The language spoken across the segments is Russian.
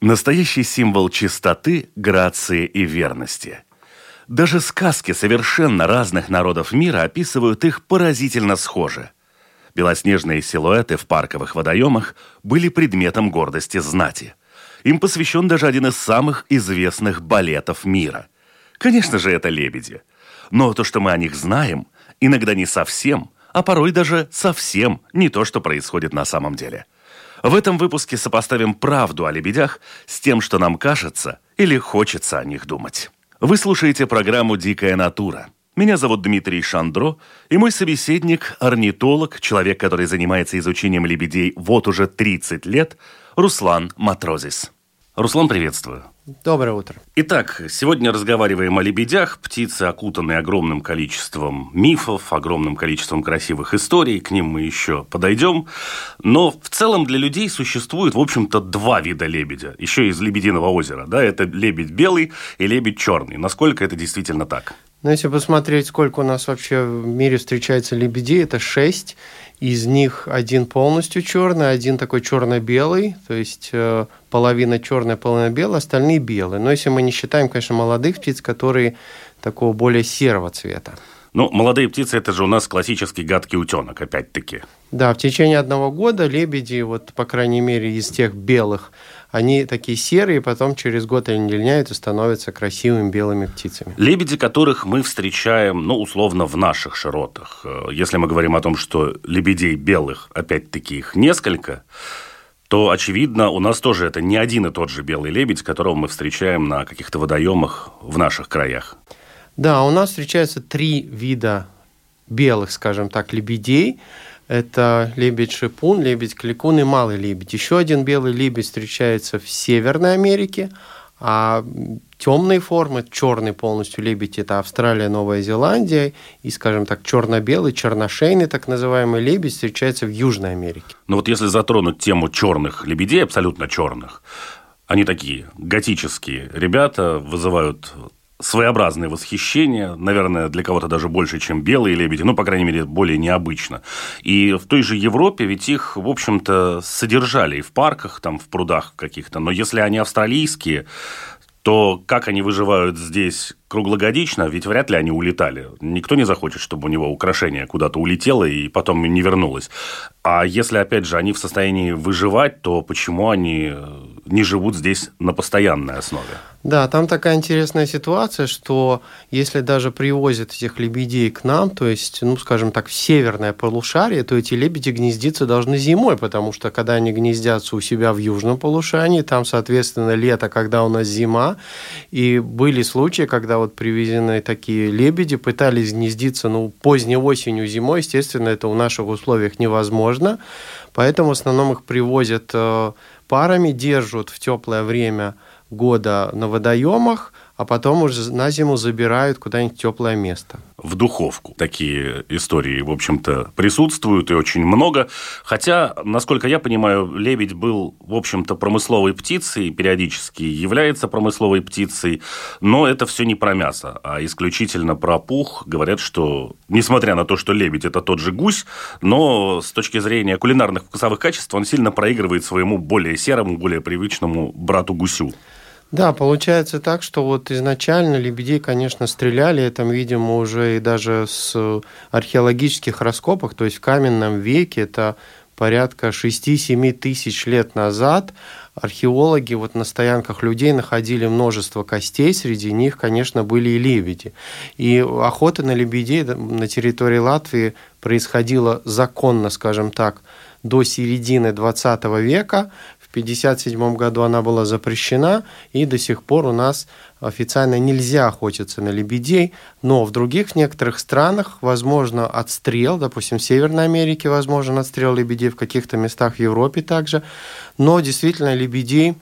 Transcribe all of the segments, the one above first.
настоящий символ чистоты, грации и верности. Даже сказки совершенно разных народов мира описывают их поразительно схоже. Белоснежные силуэты в парковых водоемах были предметом гордости знати. Им посвящен даже один из самых известных балетов мира. Конечно же, это лебеди. Но то, что мы о них знаем, иногда не совсем, а порой даже совсем не то, что происходит на самом деле – в этом выпуске сопоставим правду о лебедях с тем, что нам кажется или хочется о них думать. Вы слушаете программу «Дикая натура». Меня зовут Дмитрий Шандро, и мой собеседник – орнитолог, человек, который занимается изучением лебедей вот уже 30 лет, Руслан Матрозис. Руслан, приветствую. Доброе утро. Итак, сегодня разговариваем о лебедях. Птицы, окутанные огромным количеством мифов, огромным количеством красивых историй. К ним мы еще подойдем. Но в целом для людей существует, в общем-то, два вида лебедя. Еще из Лебединого озера. Да, это лебедь белый и лебедь черный. Насколько это действительно так? Ну, если посмотреть, сколько у нас вообще в мире встречается лебедей, это шесть. Из них один полностью черный, один такой черно-белый, то есть э, половина черная, половина белая, остальные белые. Но если мы не считаем, конечно, молодых птиц, которые такого более серого цвета. Ну, молодые птицы – это же у нас классический гадкий утенок, опять-таки. Да, в течение одного года лебеди, вот, по крайней мере, из тех белых, они такие серые, потом через год они линяют и становятся красивыми белыми птицами. Лебеди, которых мы встречаем, ну, условно, в наших широтах. Э, если мы говорим о том, что лебедей белых, опять-таки, их несколько, то, очевидно, у нас тоже это не один и тот же белый лебедь, которого мы встречаем на каких-то водоемах в наших краях. Да, у нас встречаются три вида белых, скажем так, лебедей. Это лебедь-шипун, лебедь-кликун и малый лебедь. Еще один белый лебедь встречается в Северной Америке, а темные формы, черный полностью лебедь – это Австралия, Новая Зеландия, и, скажем так, черно-белый, черношейный так называемый лебедь встречается в Южной Америке. Ну вот если затронуть тему черных лебедей, абсолютно черных, они такие готические ребята, вызывают своеобразное восхищение, наверное, для кого-то даже больше, чем белые лебеди, ну, по крайней мере, более необычно. И в той же Европе ведь их, в общем-то, содержали и в парках, там, в прудах каких-то, но если они австралийские, то как они выживают здесь круглогодично, ведь вряд ли они улетали. Никто не захочет, чтобы у него украшение куда-то улетело и потом не вернулось. А если, опять же, они в состоянии выживать, то почему они не живут здесь на постоянной основе? Да, там такая интересная ситуация, что если даже привозят этих лебедей к нам, то есть, ну, скажем так, в северное полушарие, то эти лебеди гнездиться должны зимой, потому что когда они гнездятся у себя в южном полушарии, там, соответственно, лето, когда у нас зима, и были случаи, когда вот привезенные такие лебеди пытались гнездиться, ну, поздней осенью, зимой, естественно, это в наших условиях невозможно, поэтому в основном их привозят э, парами, держат в теплое время – года на водоемах, а потом уже на зиму забирают куда-нибудь теплое место. В духовку. Такие истории, в общем-то, присутствуют и очень много. Хотя, насколько я понимаю, лебедь был, в общем-то, промысловой птицей, периодически является промысловой птицей, но это все не про мясо, а исключительно про пух. Говорят, что, несмотря на то, что лебедь – это тот же гусь, но с точки зрения кулинарных вкусовых качеств он сильно проигрывает своему более серому, более привычному брату-гусю. Да, получается так, что вот изначально лебедей, конечно, стреляли, это, видимо, уже и даже с археологических раскопок, то есть в каменном веке, это порядка 6-7 тысяч лет назад, археологи вот на стоянках людей находили множество костей, среди них, конечно, были и лебеди. И охота на лебедей на территории Латвии происходила законно, скажем так, до середины 20 века. 1957 году она была запрещена, и до сих пор у нас официально нельзя охотиться на лебедей, но в других в некоторых странах возможно отстрел, допустим, в Северной Америке возможен отстрел лебедей, в каких-то местах в Европе также, но действительно лебедей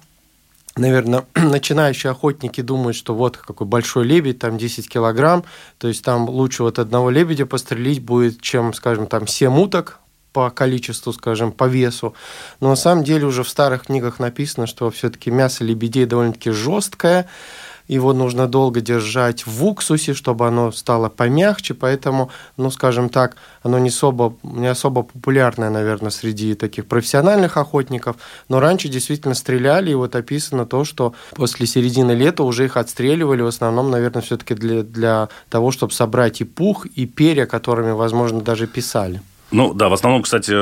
наверное, начинающие охотники думают, что вот какой большой лебедь, там 10 килограмм, то есть там лучше вот одного лебедя пострелить будет, чем, скажем, там 7 уток по количеству, скажем, по весу. Но на самом деле уже в старых книгах написано, что все-таки мясо лебедей довольно-таки жесткое, его нужно долго держать в уксусе, чтобы оно стало помягче, поэтому, ну, скажем так, оно не особо, не особо популярное, наверное, среди таких профессиональных охотников, но раньше действительно стреляли, и вот описано то, что после середины лета уже их отстреливали, в основном, наверное, все-таки для, для того, чтобы собрать и пух, и перья, которыми, возможно, даже писали. Ну да, в основном, кстати,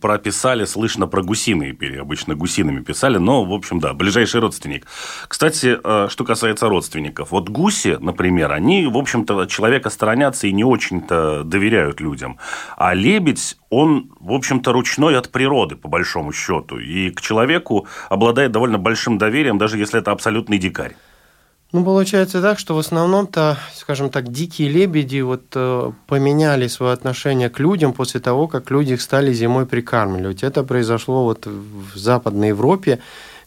про писали, слышно про гусиные перья. Обычно гусиными писали, но, в общем, да, ближайший родственник. Кстати, э, что касается родственников. Вот гуси, например, они, в общем-то, человека сторонятся и не очень-то доверяют людям. А лебедь, он, в общем-то, ручной от природы, по большому счету. И к человеку обладает довольно большим доверием, даже если это абсолютный дикарь. Ну, получается так, что в основном-то, скажем так, дикие лебеди вот э, поменяли свое отношение к людям после того, как люди их стали зимой прикармливать. Это произошло вот в Западной Европе,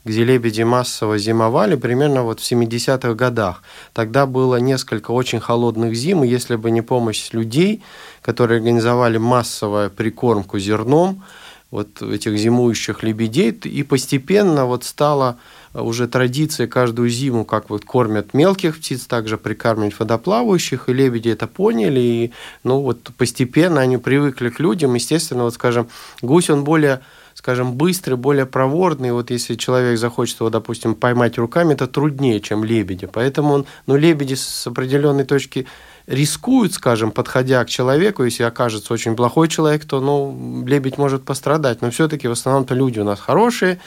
где лебеди массово зимовали, примерно вот в 70-х годах. Тогда было несколько очень холодных зим, и если бы не помощь людей, которые организовали массовую прикормку зерном, вот этих зимующих лебедей, и постепенно вот стало уже традиция каждую зиму, как вот кормят мелких птиц, также прикармливать водоплавающих, и лебеди это поняли, и ну вот постепенно они привыкли к людям, естественно, вот скажем, гусь, он более скажем, быстрый, более проворный. Вот если человек захочет его, допустим, поймать руками, это труднее, чем лебеди. Поэтому он, ну, лебеди с определенной точки рискуют, скажем, подходя к человеку, если окажется очень плохой человек, то, ну, лебедь может пострадать. Но все-таки в основном-то люди у нас хорошие,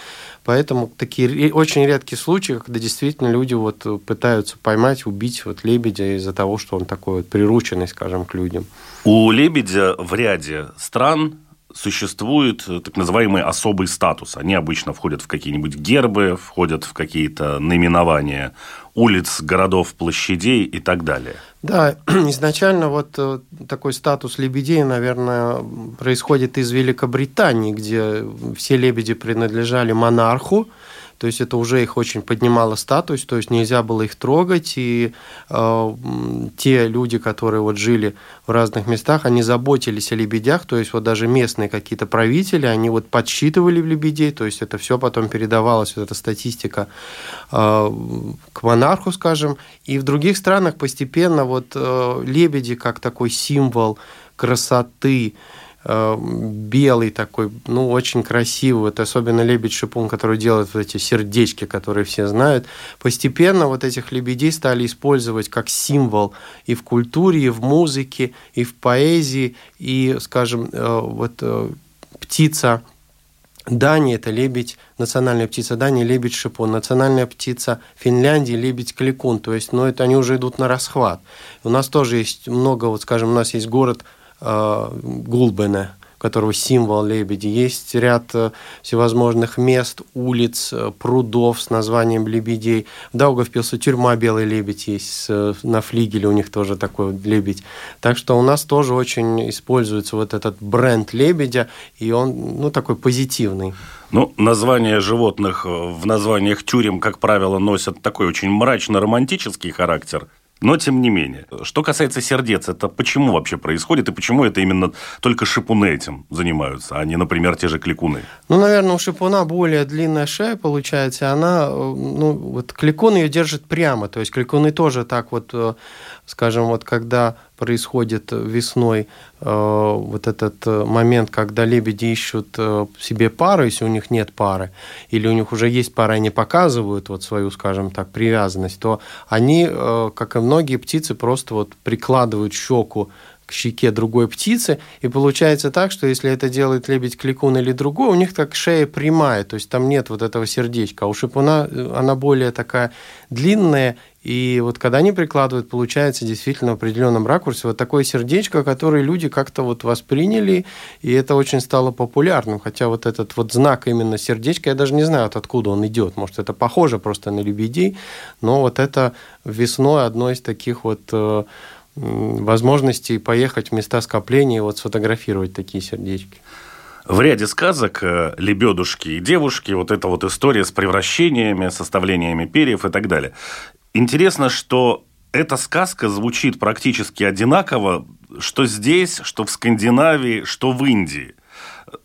поэтому такие очень редкие случаи, когда действительно люди вот пытаются поймать, убить вот лебедя из-за того, что он такой вот прирученный, скажем, к людям. У лебедя в ряде стран существует так называемый особый статус. Они обычно входят в какие-нибудь гербы, входят в какие-то наименования улиц, городов, площадей и так далее. Да, изначально вот э, такой статус лебедей, наверное, происходит из Великобритании, где все лебеди принадлежали монарху, то есть это уже их очень поднимало статус, то есть нельзя было их трогать, и э, те люди, которые вот жили в разных местах, они заботились о лебедях, то есть вот даже местные какие-то правители, они вот подсчитывали лебедей, то есть это все потом передавалось, вот эта статистика э, к монарху, скажем, и в других странах постепенно вот э, лебеди как такой символ красоты, белый такой, ну, очень красивый, вот особенно лебедь-шипун, который делает вот эти сердечки, которые все знают. Постепенно вот этих лебедей стали использовать как символ и в культуре, и в музыке, и в поэзии, и, скажем, э, вот э, птица Дании – это лебедь, национальная птица Дании – лебедь-шипун, национальная птица Финляндии – лебедь-кликун, то есть, ну, это они уже идут на расхват. У нас тоже есть много, вот, скажем, у нас есть город – Э, Гулбена, которого символ лебеди. Есть ряд э, всевозможных мест, улиц, э, прудов с названием лебедей. В Даугавпилсе тюрьма «Белый лебедь» есть, на флигеле у них тоже такой лебедь. Так что у нас тоже очень используется вот этот бренд лебедя, и он, ну, такой позитивный. Ну, названия животных в названиях тюрем, как правило, носят такой очень мрачно-романтический характер. Но тем не менее. Что касается сердец, это почему вообще происходит и почему это именно только шипуны этим занимаются, а не, например, те же кликуны? Ну, наверное, у шипуна более длинная шея получается, она, э, ну, вот кликун ее держит прямо, то есть кликуны тоже так вот, э, скажем, вот когда происходит весной э, вот этот э, момент, когда лебеди ищут э, себе пару, если у них нет пары, или у них уже есть пара, они показывают вот свою, скажем так, привязанность, то они, э, как и многие птицы, просто вот прикладывают щеку к щеке другой птицы, и получается так, что если это делает лебедь-кликун или другой, у них так шея прямая, то есть там нет вот этого сердечка, а у шипуна э, она более такая длинная, и вот когда они прикладывают, получается действительно в определенном ракурсе вот такое сердечко, которое люди как-то вот восприняли, и это очень стало популярным. Хотя вот этот вот знак именно сердечко, я даже не знаю, откуда он идет. Может, это похоже просто на лебедей, но вот это весной одно из таких вот э, возможностей поехать в места скопления и вот сфотографировать такие сердечки. В ряде сказок э, лебедушки и девушки, вот эта вот история с превращениями, составлениями перьев и так далее. Интересно, что эта сказка звучит практически одинаково, что здесь, что в Скандинавии, что в Индии.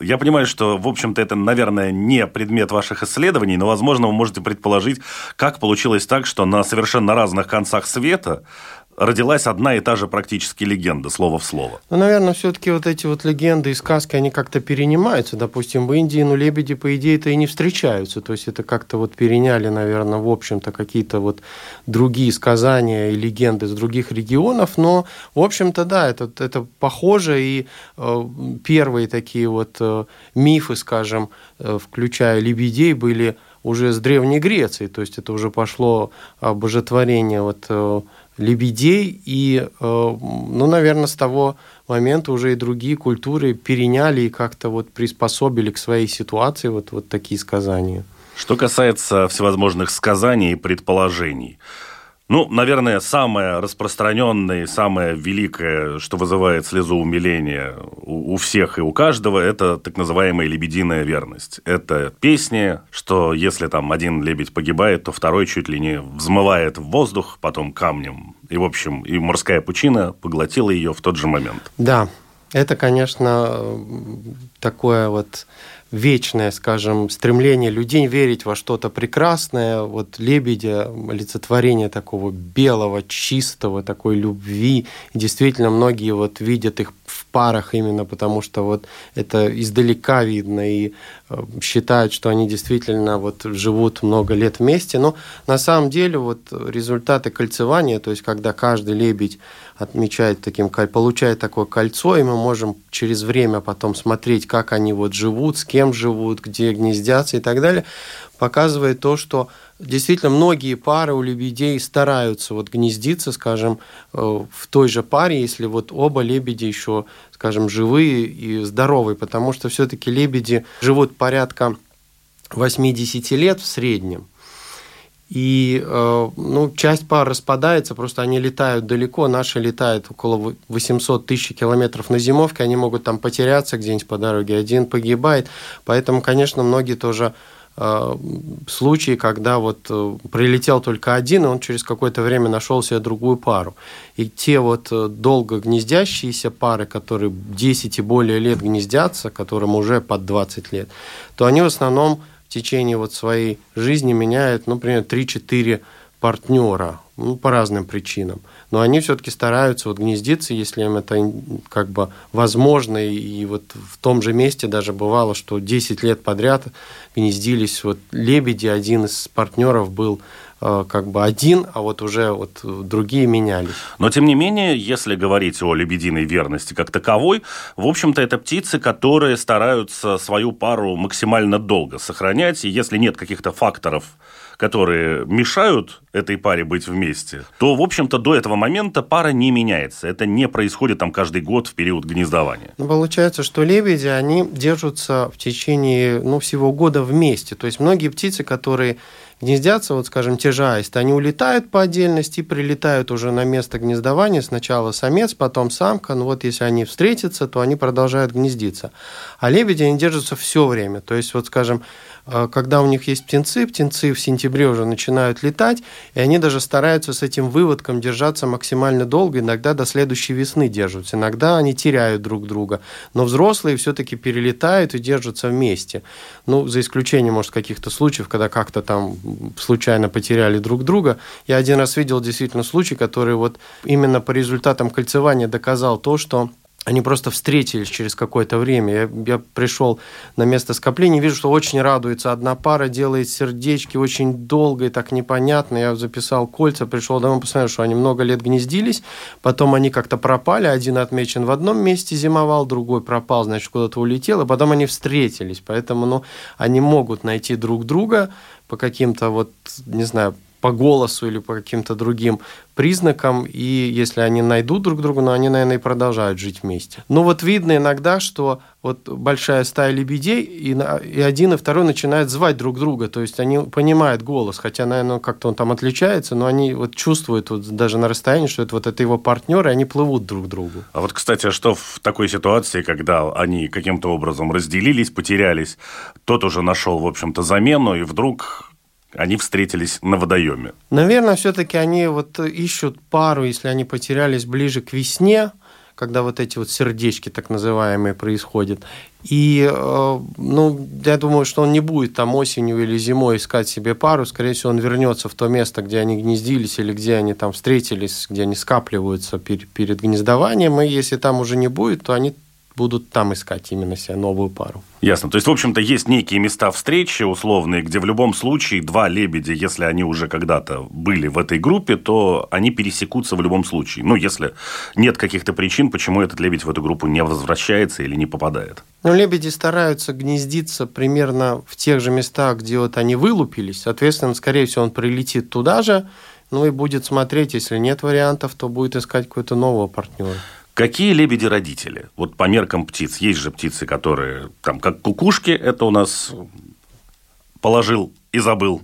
Я понимаю, что, в общем-то, это, наверное, не предмет ваших исследований, но, возможно, вы можете предположить, как получилось так, что на совершенно разных концах света родилась одна и та же практически легенда, слово в слово. Ну, наверное, все-таки вот эти вот легенды и сказки, они как-то перенимаются. Допустим, в Индии, ну, лебеди, по идее-то и не встречаются. То есть это как-то вот переняли, наверное, в общем-то, какие-то вот другие сказания и легенды из других регионов. Но, в общем-то, да, это, это похоже. И э, первые такие вот э, мифы, скажем, э, включая лебедей, были уже с Древней Греции. То есть это уже пошло обожествление вот э, лебедей, и, э, ну, наверное, с того момента уже и другие культуры переняли и как-то вот приспособили к своей ситуации вот, вот такие сказания. Что касается всевозможных сказаний и предположений, ну, наверное, самое распространенное и самое великое, что вызывает слезу умиления у, у всех и у каждого, это так называемая лебединая верность. Это песни, что если там один лебедь погибает, то второй чуть ли не взмывает в воздух, потом камнем. И, в общем, и морская пучина поглотила ее в тот же момент. Да, это, конечно, такое вот вечное, скажем, стремление людей верить во что-то прекрасное, вот лебедя, олицетворение такого белого, чистого, такой любви. И действительно, многие вот видят их в парах именно потому, что вот это издалека видно и э, считают, что они действительно вот живут много лет вместе. Но на самом деле вот результаты кольцевания, то есть когда каждый лебедь отмечает таким, получает такое кольцо, и мы можем через время потом смотреть, как они вот живут, с кем живут, где гнездятся и так далее, показывает то, что действительно многие пары у лебедей стараются вот гнездиться, скажем, э, в той же паре, если вот оба лебеди еще, скажем, живые и здоровые, потому что все-таки лебеди живут порядка 80 лет в среднем. И э, ну, часть пар распадается, просто они летают далеко, наши летают около 800 тысяч километров на зимовке, они могут там потеряться где-нибудь по дороге, один погибает. Поэтому, конечно, многие тоже э, случаи, когда вот э, прилетел только один, и он через какое-то время нашел себе другую пару. И те вот долго гнездящиеся пары, которые 10 и более лет гнездятся, которым уже под 20 лет, то они в основном в течение вот своей жизни меняют, например, 3-4 партнера ну, по разным причинам. Но они все-таки стараются вот гнездиться, если им это как бы возможно. И, вот в том же месте даже бывало, что 10 лет подряд гнездились вот лебеди. Один из партнеров был как бы один, а вот уже вот другие менялись. Но, тем не менее, если говорить о лебединой верности как таковой, в общем-то, это птицы, которые стараются свою пару максимально долго сохранять, и если нет каких-то факторов, которые мешают этой паре быть вместе, то, в общем-то, до этого момента пара не меняется. Это не происходит там каждый год в период гнездования. Ну, получается, что лебеди, они держатся в течение ну, всего года вместе. То есть многие птицы, которые гнездятся, вот, скажем, те же аисты, они улетают по отдельности и прилетают уже на место гнездования. Сначала самец, потом самка. Ну вот если они встретятся, то они продолжают гнездиться. А лебеди, они держатся все время. То есть, вот, скажем, когда у них есть птенцы, птенцы в сентябре уже начинают летать, и они даже стараются с этим выводком держаться максимально долго, иногда до следующей весны держатся. Иногда они теряют друг друга. Но взрослые все-таки перелетают и держатся вместе. Ну, за исключением, может, каких-то случаев, когда как-то там случайно потеряли друг друга. Я один раз видел действительно случай, который вот именно по результатам кольцевания доказал то, что они просто встретились через какое-то время. Я, я пришел на место скопления, вижу, что очень радуется одна пара, делает сердечки очень долго и так непонятно. Я записал кольца, пришел домой, посмотрел, что они много лет гнездились, потом они как-то пропали, один отмечен в одном месте зимовал, другой пропал, значит, куда-то улетел, и потом они встретились. Поэтому ну, они могут найти друг друга, по каким-то вот, не знаю, по голосу или по каким-то другим признакам, и если они найдут друг друга, ну, они, наверное, и продолжают жить вместе. Но вот видно иногда, что вот большая стая лебедей, и, и один, и второй начинают звать друг друга, то есть они понимают голос, хотя, наверное, как-то он там отличается, но они вот чувствуют вот даже на расстоянии, что это вот это его партнер, и они плывут друг к другу. А вот, кстати, а что в такой ситуации, когда они каким-то образом разделились, потерялись, тот уже нашел, в общем-то, замену, и вдруг они встретились на водоеме? Наверное, все-таки они вот ищут пару, если они потерялись ближе к весне, когда вот эти вот сердечки так называемые происходят. И, э, ну, я думаю, что он не будет там осенью или зимой искать себе пару. Скорее всего, он вернется в то место, где они гнездились или где они там встретились, где они скапливаются перед, перед гнездованием. И если там уже не будет, то они будут там искать именно себе новую пару. Ясно. То есть, в общем-то, есть некие места встречи условные, где в любом случае два лебедя, если они уже когда-то были в этой группе, то они пересекутся в любом случае. Ну, если нет каких-то причин, почему этот лебедь в эту группу не возвращается или не попадает. Ну, лебеди стараются гнездиться примерно в тех же местах, где вот они вылупились. Соответственно, скорее всего, он прилетит туда же, ну и будет смотреть, если нет вариантов, то будет искать какой-то нового партнера. Какие лебеди-родители? Вот по меркам птиц. Есть же птицы, которые, там, как кукушки, это у нас положил и забыл.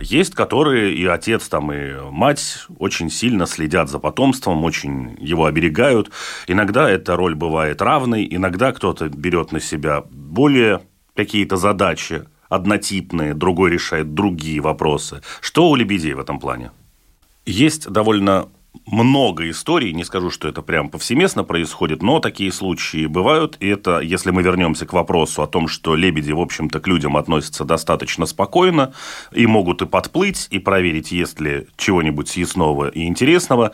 Есть, которые и отец, там, и мать очень сильно следят за потомством, очень его оберегают. Иногда эта роль бывает равной, иногда кто-то берет на себя более какие-то задачи однотипные, другой решает другие вопросы. Что у лебедей в этом плане? Есть довольно много историй, не скажу, что это прям повсеместно происходит, но такие случаи бывают, и это, если мы вернемся к вопросу о том, что лебеди, в общем-то, к людям относятся достаточно спокойно, и могут и подплыть, и проверить, есть ли чего-нибудь съестного и интересного,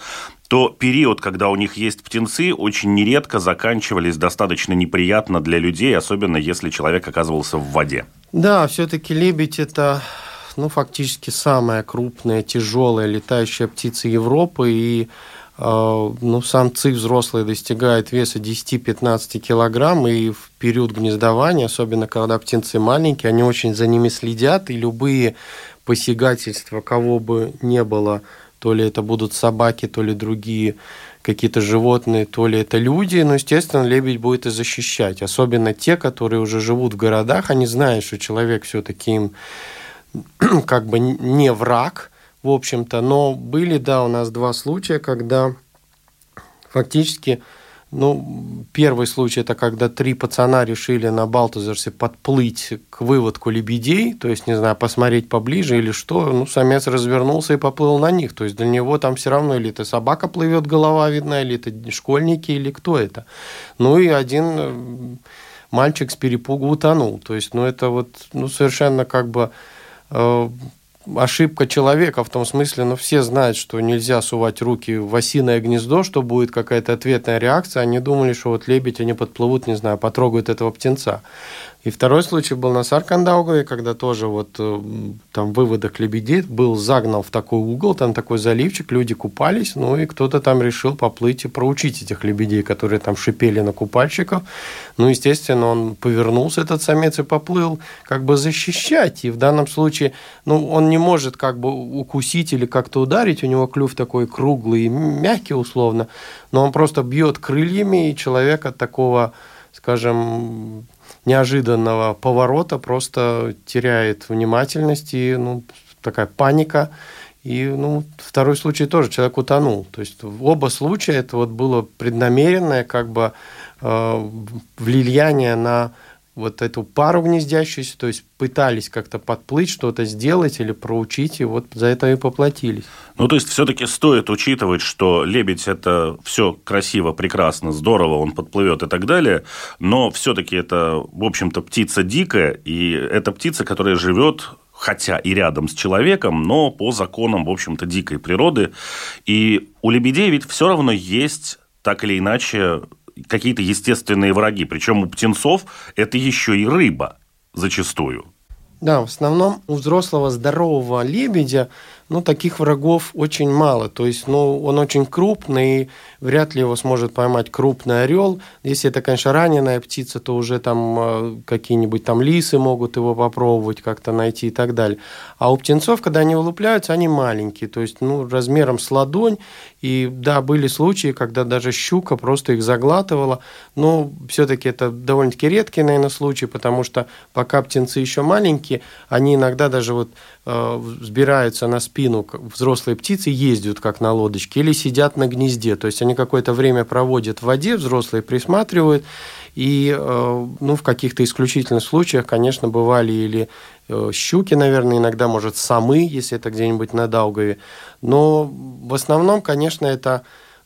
то период, когда у них есть птенцы, очень нередко заканчивались достаточно неприятно для людей, особенно если человек оказывался в воде. Да, все-таки лебедь это ну, фактически самая крупная, тяжелая летающая птица Европы. И э, ну, самцы взрослые достигают веса 10-15 килограмм, и в период гнездования, особенно когда птенцы маленькие, они очень за ними следят, и любые посягательства, кого бы не было, то ли это будут собаки, то ли другие какие-то животные, то ли это люди, но, естественно, лебедь будет и защищать. Особенно те, которые уже живут в городах, они знают, что человек все-таки им как бы не враг, в общем-то, но были, да, у нас два случая, когда фактически, ну, первый случай это когда три пацана решили на Балтазерсе подплыть к выводку лебедей, то есть, не знаю, посмотреть поближе или что, ну, самец развернулся и поплыл на них, то есть для него там все равно или это собака плывет, голова видна, или это школьники, или кто это. Ну, и один э, мальчик с перепугу утонул, то есть, ну, это вот, ну, совершенно как бы ошибка человека в том смысле, ну, все знают, что нельзя сувать руки в осиное гнездо, что будет какая-то ответная реакция. Они думали, что вот лебедь, они подплывут, не знаю, потрогают этого птенца. И второй случай был на Саркандаугаве, когда тоже вот э, там выводок лебедей был загнал в такой угол, там такой заливчик, люди купались, ну и кто-то там решил поплыть и проучить этих лебедей, которые там шипели на купальщиков. Ну, естественно, он повернулся, этот самец, и поплыл как бы защищать. И в данном случае, ну, он не может как бы укусить или как-то ударить, у него клюв такой круглый и мягкий условно, но он просто бьет крыльями, и человек от такого, скажем, неожиданного поворота просто теряет внимательность и ну, такая паника. И ну, второй случай тоже человек утонул. То есть оба случая это вот было преднамеренное как бы э, влияние на вот эту пару гнездящуюся, то есть пытались как-то подплыть, что-то сделать или проучить, и вот за это и поплатились. Ну, то есть, все-таки стоит учитывать, что лебедь – это все красиво, прекрасно, здорово, он подплывет и так далее, но все-таки это, в общем-то, птица дикая, и это птица, которая живет хотя и рядом с человеком, но по законам, в общем-то, дикой природы. И у лебедей ведь все равно есть так или иначе какие-то естественные враги. Причем у птенцов это еще и рыба зачастую. Да, в основном у взрослого здорового лебедя ну, таких врагов очень мало. То есть, ну, он очень крупный, и вряд ли его сможет поймать крупный орел. Если это, конечно, раненая птица, то уже там э, какие-нибудь там лисы могут его попробовать как-то найти и так далее. А у птенцов, когда они вылупляются, они маленькие, то есть, ну, размером с ладонь. И да, были случаи, когда даже щука просто их заглатывала, но все-таки это довольно-таки редкий, наверное, случай, потому что пока птенцы еще маленькие, они иногда даже вот э, взбираются на спину взрослые птицы, ездят как на лодочке или сидят на гнезде, то есть они какое-то время проводят в воде, взрослые присматривают, и э, ну, в каких-то исключительных случаях, конечно, бывали или э, щуки, наверное, иногда, может, самы, если это где-нибудь на Даугаве. Но в основном, конечно, это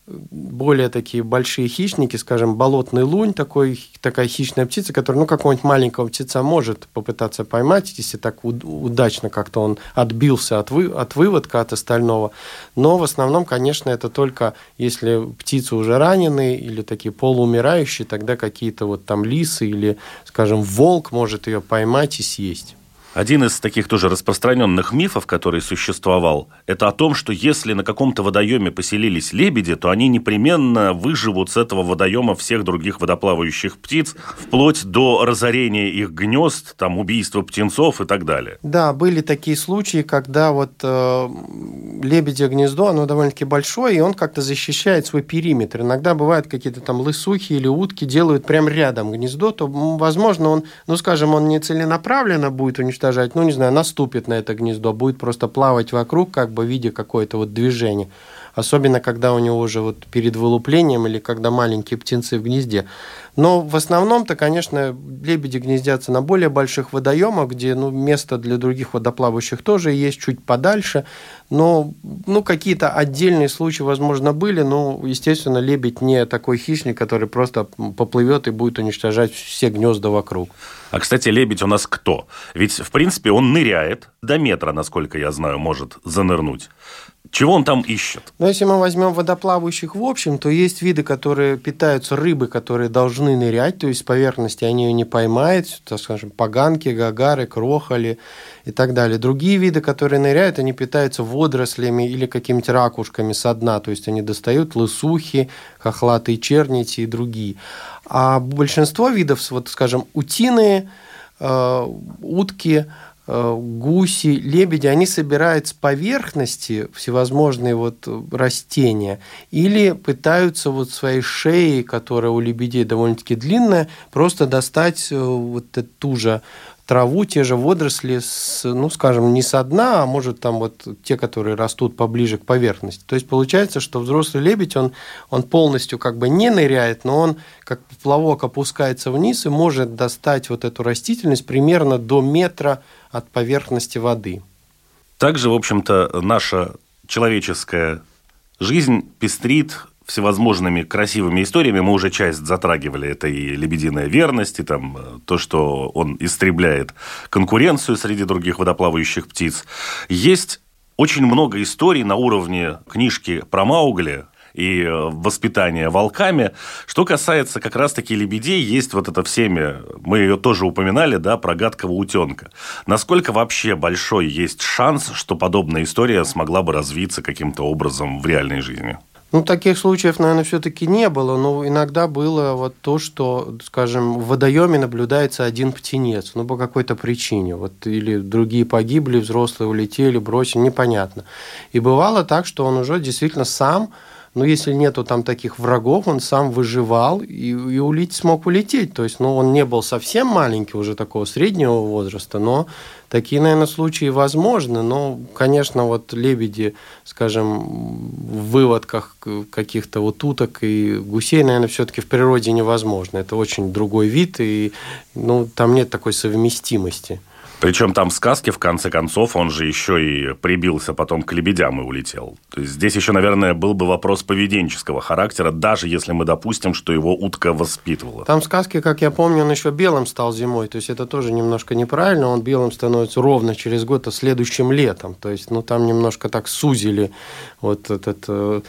более такие большие хищники, скажем, болотный лунь, такой, такая хищная птица, которая, ну, какого-нибудь маленького птица может попытаться поймать, если так удачно как-то он отбился от, вы, от выводка, от остального. Но в основном, конечно, это только если птицы уже ранены или такие полуумирающие, тогда какие-то вот там лисы или, скажем, волк может ее поймать и съесть. Один из таких тоже распространенных мифов, который существовал, это о том, что если на каком-то водоеме поселились лебеди, то они непременно выживут с этого водоема всех других водоплавающих птиц, вплоть до разорения их гнезд, там, убийства птенцов и так далее. Да, были такие случаи, когда вот э, лебедя гнездо, оно довольно-таки большое, и он как-то защищает свой периметр. Иногда бывают какие-то там лысухи или утки делают прям рядом гнездо, то, возможно, он, ну, скажем, он не целенаправленно будет уничтожать уничтожать, ну, не знаю, наступит на это гнездо, будет просто плавать вокруг, как бы видя какое-то вот движение. Особенно, когда у него уже вот перед вылуплением или когда маленькие птенцы в гнезде. Но в основном-то, конечно, лебеди гнездятся на более больших водоемах, где ну, место для других водоплавающих тоже есть чуть подальше. Но ну, какие-то отдельные случаи, возможно, были, но, естественно, лебедь не такой хищник, который просто поплывет и будет уничтожать все гнезда вокруг. А, кстати, лебедь у нас кто? Ведь, в принципе, он ныряет до метра, насколько я знаю, может занырнуть. Чего он там ищет? Ну, если мы возьмем водоплавающих в общем, то есть виды, которые питаются рыбы, которые должны нырять, то есть с поверхности они ее не поймают, так скажем, поганки, гагары, крохоли и так далее. Другие виды, которые ныряют, они питаются водорослями или какими-то ракушками со дна, то есть они достают лысухи, хохлатые чернити и другие. А большинство видов, вот, скажем, утиные, э, утки, гуси, лебеди, они собирают с поверхности всевозможные вот растения или пытаются вот своей шеей, которая у лебедей довольно-таки длинная, просто достать э, вот ту же траву, те же водоросли, с, ну, скажем, не со дна, а может там вот те, которые растут поближе к поверхности. То есть получается, что взрослый лебедь, он, он полностью как бы не ныряет, но он как плавок опускается вниз и может достать вот эту растительность примерно до метра от поверхности воды. Также, в общем-то, наша человеческая жизнь пестрит всевозможными красивыми историями. Мы уже часть затрагивали. Это и лебединая верность, и там э, то, что он истребляет конкуренцию среди других водоплавающих птиц. Есть очень много историй на уровне книжки про Маугли, и э, воспитания волками. Что касается как раз-таки лебедей, есть вот это всеми, мы ее тоже упоминали, да, про гадкого утенка. Насколько вообще большой есть шанс, что подобная история смогла бы развиться каким-то образом в реальной жизни? Ну, таких случаев, наверное, все-таки не было, но иногда было вот то, что, скажем, в водоеме наблюдается один птенец, ну, по какой-то причине, вот, или другие погибли, взрослые улетели, бросили, непонятно. И бывало так, что он уже действительно сам но если нету там таких врагов, он сам выживал и, и улететь, смог улететь. То есть, ну, он не был совсем маленький, уже такого среднего возраста, но такие, наверное, случаи возможны. Но, конечно, вот лебеди, скажем, в выводках каких-то вот уток и гусей, наверное, все-таки в природе невозможно. Это очень другой вид, и ну, там нет такой совместимости. Причем там в сказке, в конце концов, он же еще и прибился потом к лебедям и улетел. То есть здесь еще, наверное, был бы вопрос поведенческого характера, даже если мы допустим, что его утка воспитывала. Там в сказке, как я помню, он еще белым стал зимой. То есть это тоже немножко неправильно. Он белым становится ровно через год, а следующим летом. То есть, ну, там немножко так сузили вот этот э,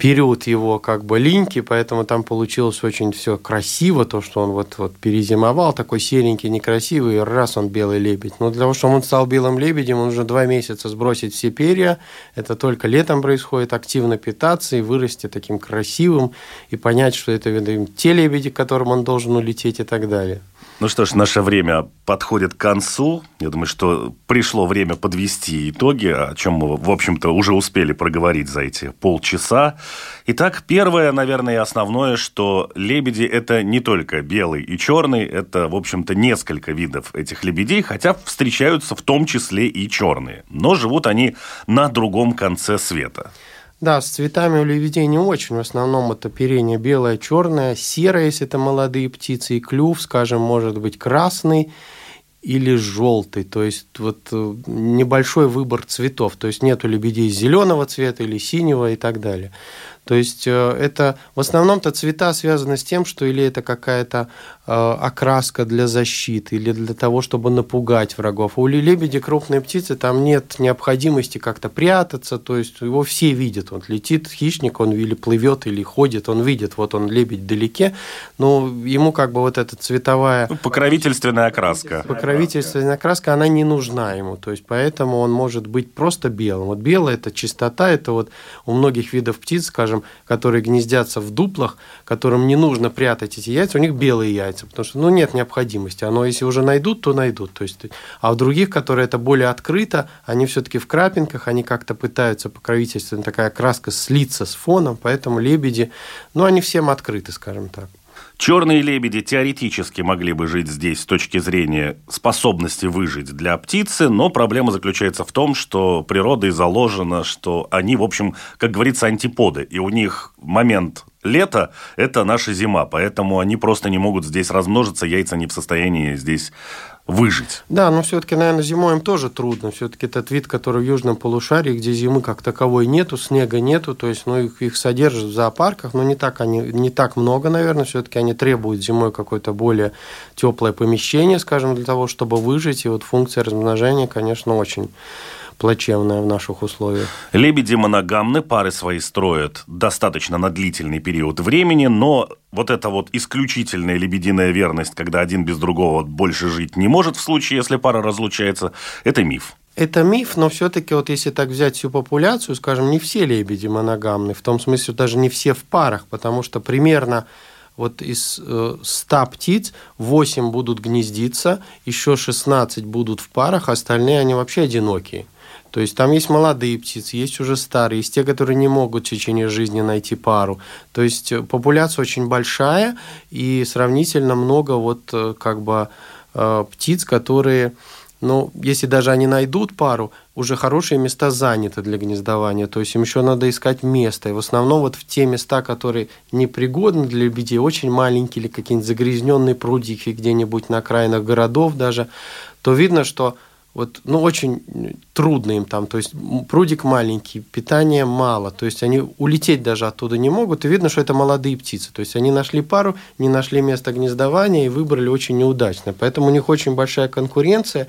период его как бы линьки, поэтому там получилось очень все красиво, то, что он вот, вот перезимовал, такой серенький, некрасивый, раз он белый лебедь. Но для того, чтобы он стал белым лебедем, он нужно два месяца сбросить все перья. Это только летом происходит, активно питаться и вырасти таким красивым, и понять, что это те лебеди, к которым он должен улететь и так далее. Ну что ж, наше время подходит к концу. Я думаю, что пришло время подвести итоги, о чем мы, в общем-то, уже успели проговорить за эти полчаса. Итак, первое, наверное, основное, что лебеди – это не только белый и черный, это, в общем-то, несколько видов этих лебедей, хотя встречаются в том числе и черные. Но живут они на другом конце света. Да, с цветами у лебедей не очень. В основном это оперение белое, черное, серое, если это молодые птицы, и клюв, скажем, может быть красный или желтый. То есть вот э, небольшой выбор цветов. То есть нет у лебедей зеленого цвета или синего и так далее. То есть э, это в основном-то цвета связаны с тем, что или это какая-то э, окраска для защиты, или для того, чтобы напугать врагов. У лебеди крупные птицы, там нет необходимости как-то прятаться, то есть его все видят. Он летит, хищник, он или плывет, или ходит, он видит, вот он лебедь вдалеке, но ему как бы вот эта цветовая... Ну, покровительственная окраска. Покровительственная окраска, она не нужна ему, то есть поэтому он может быть просто белым. Вот белое – это чистота, это вот у многих видов птиц, скажем, скажем, которые гнездятся в дуплах, которым не нужно прятать эти яйца, у них белые яйца, потому что ну, нет необходимости. Оно, если уже найдут, то найдут. То есть, а у других, которые это более открыто, они все-таки в крапинках, они как-то пытаются покровительственно, такая краска слиться с фоном, поэтому лебеди, ну, они всем открыты, скажем так. Черные лебеди теоретически могли бы жить здесь с точки зрения способности выжить для птицы, но проблема заключается в том, что природой заложено, что они, в общем, как говорится, антиподы, и у них момент лета – это наша зима, поэтому они просто не могут здесь размножиться, яйца не в состоянии здесь выжить. Да, но все-таки, наверное, зимой им тоже трудно. Все-таки этот вид, который в южном полушарии, где зимы как таковой нету, снега нету, то есть ну, их, их содержат в зоопарках, но не так, они, не так много, наверное, все-таки они требуют зимой какое-то более теплое помещение, скажем, для того, чтобы выжить. И вот функция размножения, конечно, очень плачевная в наших условиях. Лебеди моногамны, пары свои строят достаточно на длительный период времени, но вот эта вот исключительная лебединая верность, когда один без другого больше жить не может в случае, если пара разлучается, это миф. Это миф, но все-таки вот если так взять всю популяцию, скажем, не все лебеди моногамны, в том смысле даже не все в парах, потому что примерно вот из 100 э, птиц 8 будут гнездиться, еще 16 будут в парах, остальные они вообще одинокие. То есть там есть молодые птицы, есть уже старые, есть те, которые не могут в течение жизни найти пару. То есть э, популяция очень большая и сравнительно много вот э, как бы э, птиц, которые, ну, если даже они найдут пару, уже хорошие места заняты для гнездования, то есть им еще надо искать место. И в основном вот в те места, которые непригодны для лебедей, очень маленькие или какие-нибудь загрязненные прудики где-нибудь на окраинах городов даже, то видно, что вот, ну, очень трудно им там, то есть прудик маленький, питания мало, то есть они улететь даже оттуда не могут, и видно, что это молодые птицы, то есть они нашли пару, не нашли место гнездования и выбрали очень неудачно, поэтому у них очень большая конкуренция,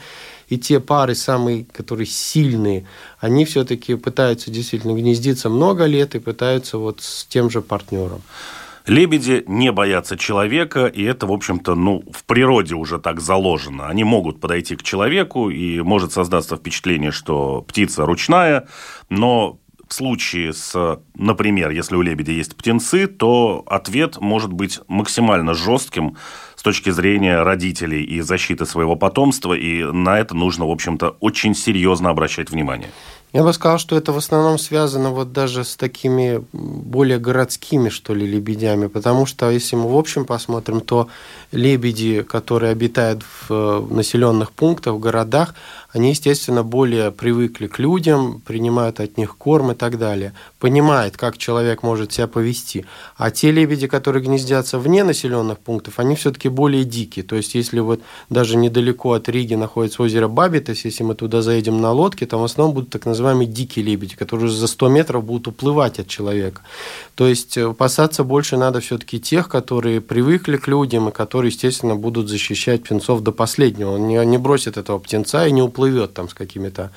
и те пары самые, которые сильные, они все-таки пытаются действительно гнездиться много лет и пытаются вот с тем же партнером. Лебеди не боятся человека, и это, в общем-то, ну, в природе уже так заложено. Они могут подойти к человеку, и может создаться впечатление, что птица ручная, но в случае с, например, если у лебедя есть птенцы, то ответ может быть максимально жестким с точки зрения родителей и защиты своего потомства, и на это нужно, в общем-то, очень серьезно обращать внимание. Я бы сказал, что это в основном связано вот даже с такими более городскими, что ли, лебедями, потому что если мы в общем посмотрим, то лебеди, которые обитают в населенных пунктах, в городах, они, естественно, более привыкли к людям, принимают от них корм и так далее, понимают, как человек может себя повести. А те лебеди, которые гнездятся вне населенных пунктов, они все-таки более дикие. То есть, если вот даже недалеко от Риги находится озеро Бабитас, если мы туда заедем на лодке, там в основном будут так называемые дикие лебеди, которые за 100 метров будут уплывать от человека. То есть, э, опасаться больше надо все-таки тех, которые привыкли к людям и которые, естественно, будут защищать птенцов до последнего. Он не, не бросит этого птенца и не уплывет уплывет там с какими-то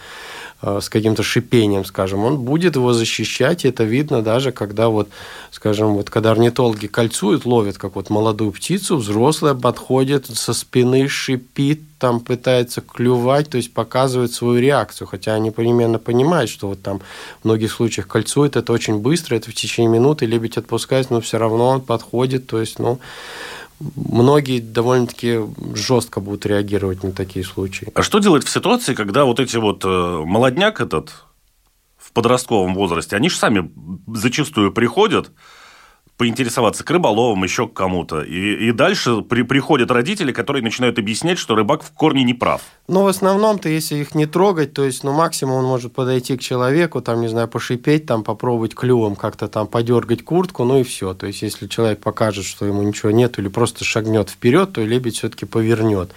э, с каким-то шипением, скажем, он будет его защищать, и это видно даже, когда вот, скажем, вот когда орнитологи кольцуют, ловят как вот молодую птицу, взрослая подходит со спины, шипит, там пытается клювать, то есть показывает свою реакцию, хотя они непременно понимают, что вот там в многих случаях кольцует, это очень быстро, это в течение минуты лебедь отпускает, но все равно он подходит, то есть, ну, многие довольно-таки жестко будут реагировать на такие случаи. А что делать в ситуации, когда вот эти вот э, молодняк этот в подростковом возрасте, они же сами зачастую приходят, поинтересоваться к рыболовам, еще к кому-то. И, и дальше при, приходят родители, которые начинают объяснять, что рыбак в корне не прав. Ну, в основном-то, если их не трогать, то есть, ну, максимум он может подойти к человеку, там, не знаю, пошипеть, там, попробовать клювом как-то там подергать куртку, ну и все. То есть, если человек покажет, что ему ничего нет, или просто шагнет вперед, то лебедь все-таки повернет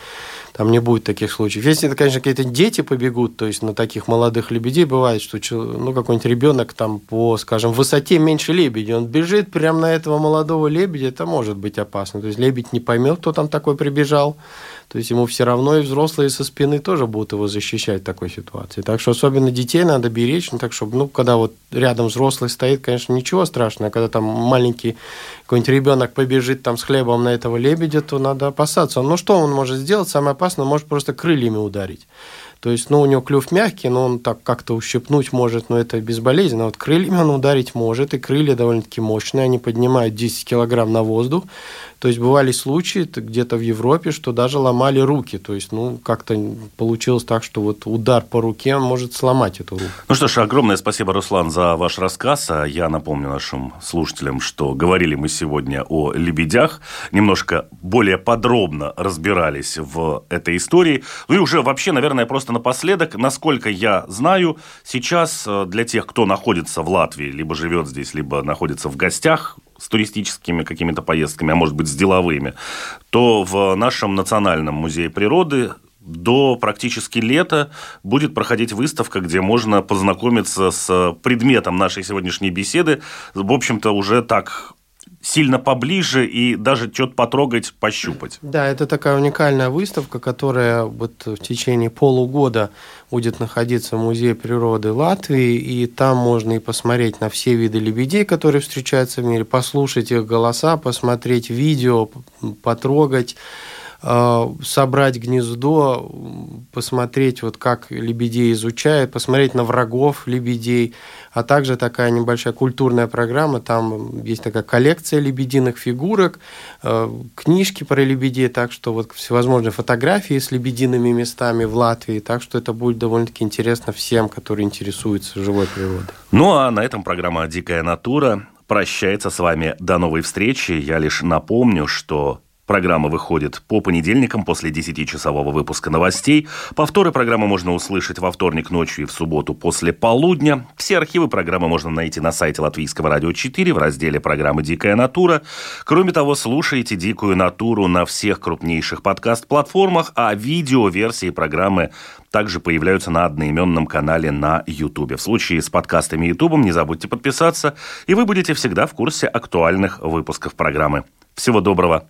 там не будет таких случаев. Если это, конечно, какие-то дети побегут, то есть на таких молодых лебедей бывает, что ну, какой-нибудь ребенок там по, скажем, высоте меньше лебеди, он бежит прямо на этого молодого лебедя, это может быть опасно. То есть лебедь не поймет, кто там такой прибежал, то есть ему все равно и взрослые со спины тоже будут его защищать в такой ситуации. Так что особенно детей надо беречь, ну, так чтобы, ну, когда вот рядом взрослый стоит, конечно, ничего страшного. Когда там маленький какой-нибудь ребенок побежит там с хлебом на этого лебедя, то надо опасаться. Ну, что он может сделать? Самое опасное, он может просто крыльями ударить. То есть, ну, у него клюв мягкий, но он так как-то ущипнуть может, но это безболезненно. Вот крыльями он ударить может, и крылья довольно-таки мощные, они поднимают 10 килограмм на воздух. То есть бывали случаи где-то в Европе, что даже ломали руки. То есть, ну, как-то получилось так, что вот удар по руке может сломать эту руку. Ну что ж, огромное спасибо, Руслан, за ваш рассказ. А я напомню нашим слушателям, что говорили мы сегодня о лебедях. Немножко более подробно разбирались в этой истории. Ну и уже вообще, наверное, просто напоследок, насколько я знаю, сейчас э, для тех, кто находится в Латвии, либо живет здесь, либо находится в гостях, с туристическими какими-то поездками, а может быть с деловыми, то в нашем Национальном музее природы до практически лета будет проходить выставка, где можно познакомиться с предметом нашей сегодняшней беседы, в общем-то, уже так сильно поближе и даже что-то потрогать, пощупать. Да, это такая уникальная выставка, которая вот в течение полугода будет находиться в Музее природы Латвии, и там можно и посмотреть на все виды лебедей, которые встречаются в мире, послушать их голоса, посмотреть видео, потрогать собрать гнездо, посмотреть, вот как лебедей изучают, посмотреть на врагов лебедей, а также такая небольшая культурная программа, там есть такая коллекция лебединых фигурок, э, книжки про лебедей, так что вот всевозможные фотографии с лебедиными местами в Латвии, так что это будет довольно-таки интересно всем, которые интересуются живой природой. Ну а на этом программа «Дикая натура» прощается с вами. До новой встречи. Я лишь напомню, что Программа выходит по понедельникам после 10-часового выпуска новостей. Повторы программы можно услышать во вторник ночью и в субботу после полудня. Все архивы программы можно найти на сайте Латвийского радио 4 в разделе программы «Дикая натура». Кроме того, слушайте «Дикую натуру» на всех крупнейших подкаст-платформах, а видео-версии программы также появляются на одноименном канале на YouTube. В случае с подкастами и YouTube не забудьте подписаться, и вы будете всегда в курсе актуальных выпусков программы. Всего доброго!